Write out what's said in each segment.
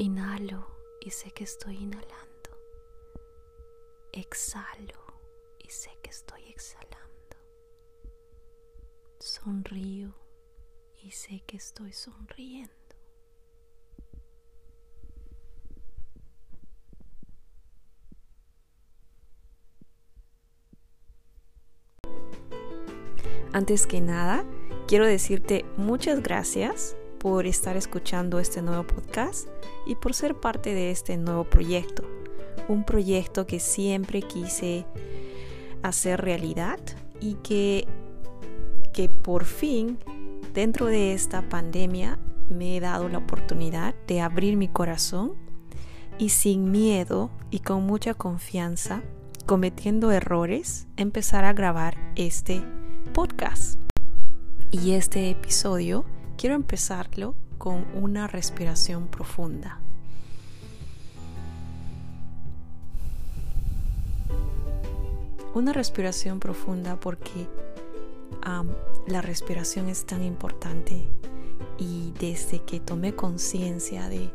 Inhalo y sé que estoy inhalando. Exhalo y sé que estoy exhalando. Sonrío y sé que estoy sonriendo. Antes que nada, quiero decirte muchas gracias por estar escuchando este nuevo podcast y por ser parte de este nuevo proyecto. Un proyecto que siempre quise hacer realidad y que, que por fin dentro de esta pandemia me he dado la oportunidad de abrir mi corazón y sin miedo y con mucha confianza, cometiendo errores, empezar a grabar este podcast. Y este episodio quiero empezarlo con una respiración profunda. Una respiración profunda porque la respiración es tan importante y desde que tomé conciencia de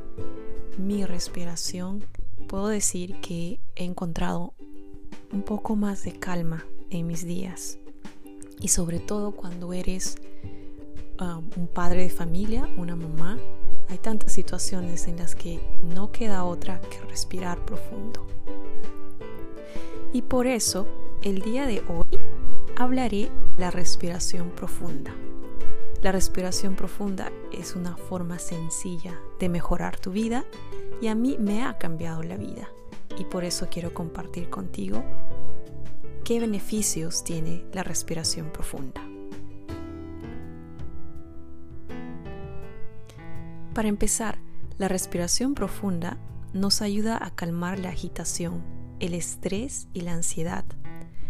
mi respiración puedo decir que he encontrado un poco más de calma en mis días y sobre todo cuando eres um, un padre de familia, una mamá, hay tantas situaciones en las que no queda otra que respirar profundo. Y por eso, el día de hoy hablaré la respiración profunda. La respiración profunda es una forma sencilla de mejorar tu vida y a mí me ha cambiado la vida. Y por eso quiero compartir contigo qué beneficios tiene la respiración profunda. Para empezar, la respiración profunda nos ayuda a calmar la agitación, el estrés y la ansiedad.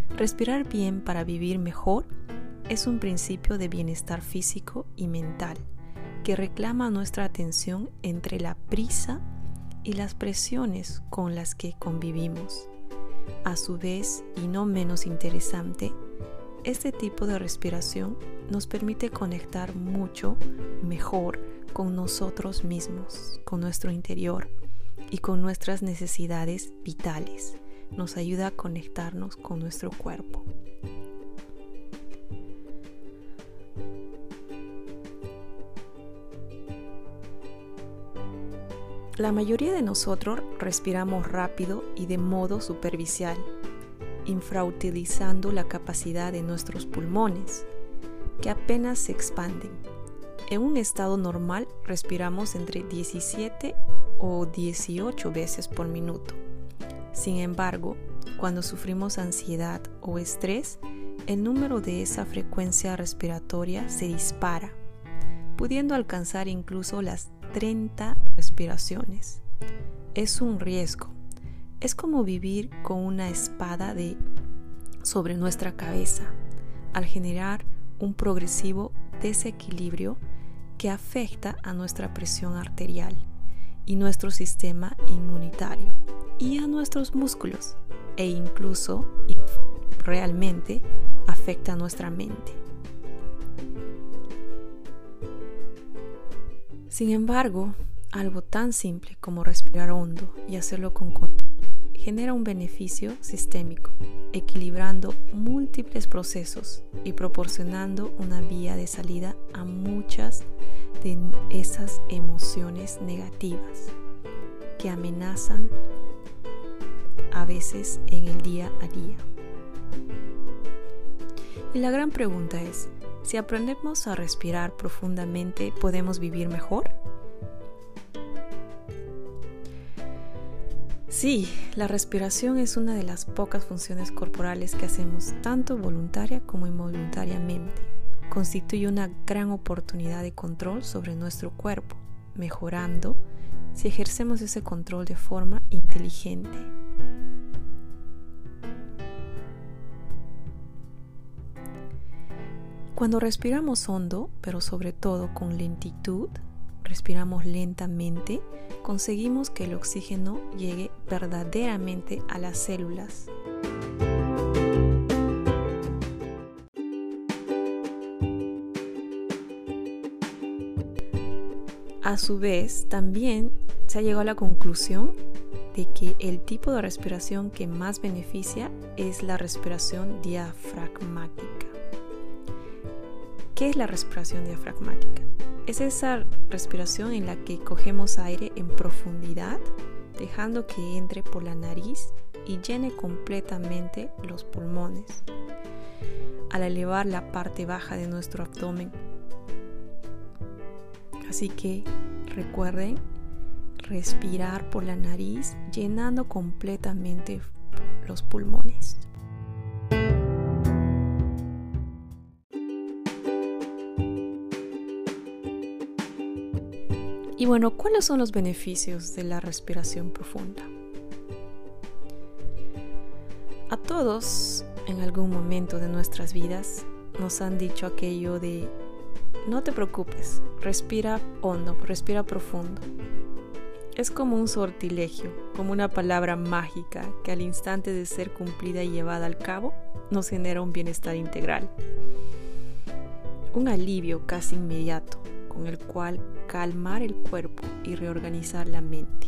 Respirar bien para vivir mejor es un principio de bienestar físico y mental que reclama nuestra atención entre la prisa y las presiones con las que convivimos. A su vez, y no menos interesante, este tipo de respiración nos permite conectar mucho mejor con nosotros mismos, con nuestro interior y con nuestras necesidades vitales. Nos ayuda a conectarnos con nuestro cuerpo. La mayoría de nosotros respiramos rápido y de modo superficial, infrautilizando la capacidad de nuestros pulmones, que apenas se expanden. En un estado normal respiramos entre 17 o 18 veces por minuto. Sin embargo, cuando sufrimos ansiedad o estrés, el número de esa frecuencia respiratoria se dispara, pudiendo alcanzar incluso las 30 respiraciones. Es un riesgo. Es como vivir con una espada de sobre nuestra cabeza al generar un progresivo desequilibrio que afecta a nuestra presión arterial y nuestro sistema inmunitario y a nuestros músculos e incluso realmente afecta a nuestra mente. Sin embargo, algo tan simple como respirar hondo y hacerlo con control genera un beneficio sistémico, equilibrando múltiples procesos y proporcionando una vía de salida a muchas de esas emociones negativas que amenazan a veces en el día a día. Y la gran pregunta es, si aprendemos a respirar profundamente, ¿podemos vivir mejor? Sí, la respiración es una de las pocas funciones corporales que hacemos tanto voluntaria como involuntariamente. Constituye una gran oportunidad de control sobre nuestro cuerpo, mejorando si ejercemos ese control de forma inteligente. Cuando respiramos hondo, pero sobre todo con lentitud, respiramos lentamente, conseguimos que el oxígeno llegue verdaderamente a las células. A su vez, también se ha llegado a la conclusión de que el tipo de respiración que más beneficia es la respiración diafragmática. ¿Qué es la respiración diafragmática? Es esa respiración en la que cogemos aire en profundidad, dejando que entre por la nariz y llene completamente los pulmones. Al elevar la parte baja de nuestro abdomen. Así que recuerden respirar por la nariz llenando completamente los pulmones. Bueno, ¿cuáles son los beneficios de la respiración profunda? A todos, en algún momento de nuestras vidas, nos han dicho aquello de, no te preocupes, respira hondo, respira profundo. Es como un sortilegio, como una palabra mágica que al instante de ser cumplida y llevada al cabo nos genera un bienestar integral. Un alivio casi inmediato con el cual calmar el cuerpo y reorganizar la mente.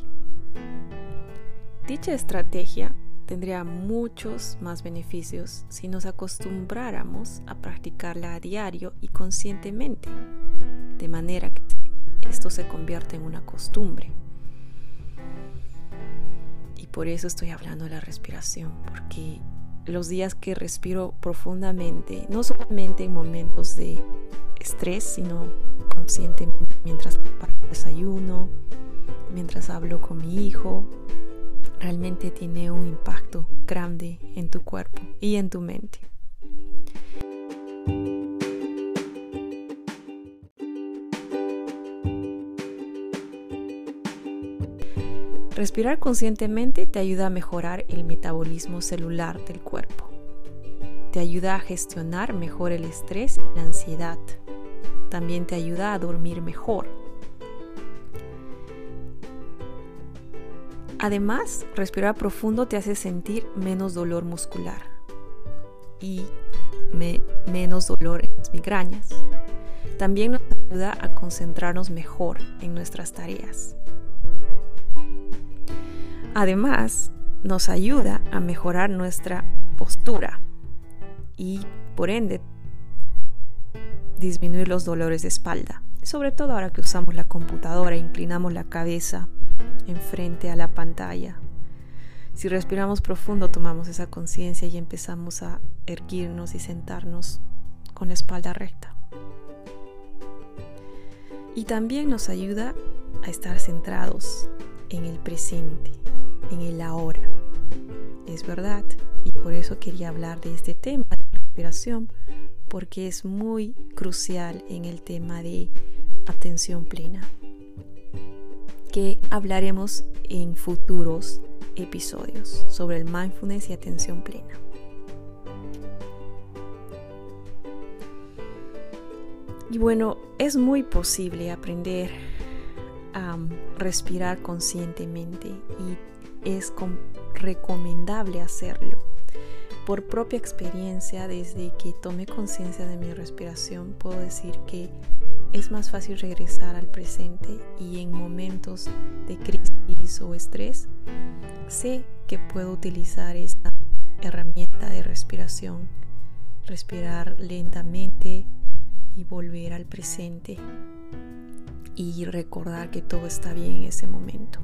Dicha estrategia tendría muchos más beneficios si nos acostumbráramos a practicarla a diario y conscientemente, de manera que esto se convierte en una costumbre. Y por eso estoy hablando de la respiración, porque los días que respiro profundamente, no solamente en momentos de estrés, sino conscientemente mientras desayuno, mientras hablo con mi hijo, realmente tiene un impacto grande en tu cuerpo y en tu mente. Respirar conscientemente te ayuda a mejorar el metabolismo celular del cuerpo. Te ayuda a gestionar mejor el estrés y la ansiedad también te ayuda a dormir mejor. Además, respirar profundo te hace sentir menos dolor muscular y menos dolor en las migrañas. También nos ayuda a concentrarnos mejor en nuestras tareas. Además, nos ayuda a mejorar nuestra postura y por ende disminuir los dolores de espalda, sobre todo ahora que usamos la computadora e inclinamos la cabeza enfrente a la pantalla. Si respiramos profundo, tomamos esa conciencia y empezamos a erguirnos y sentarnos con la espalda recta. Y también nos ayuda a estar centrados en el presente, en el ahora. Es verdad, y por eso quería hablar de este tema de respiración, porque es muy crucial en el tema de atención plena, que hablaremos en futuros episodios sobre el mindfulness y atención plena. Y bueno, es muy posible aprender a respirar conscientemente y es recomendable hacerlo por propia experiencia, desde que tomé conciencia de mi respiración, puedo decir que es más fácil regresar al presente y en momentos de crisis o estrés, sé que puedo utilizar esta herramienta de respiración, respirar lentamente y volver al presente y recordar que todo está bien en ese momento.